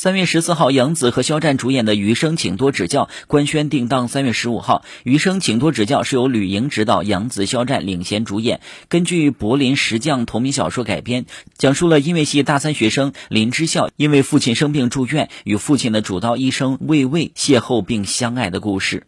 三月十四号，杨紫和肖战主演的《余生，请多指教》官宣定档三月十五号。《余生，请多指教》是由吕莹执导，杨紫、肖战领衔主演，根据柏林石匠同名小说改编，讲述了音乐系大三学生林之校因为父亲生病住院，与父亲的主刀医生魏巍邂逅并相爱的故事。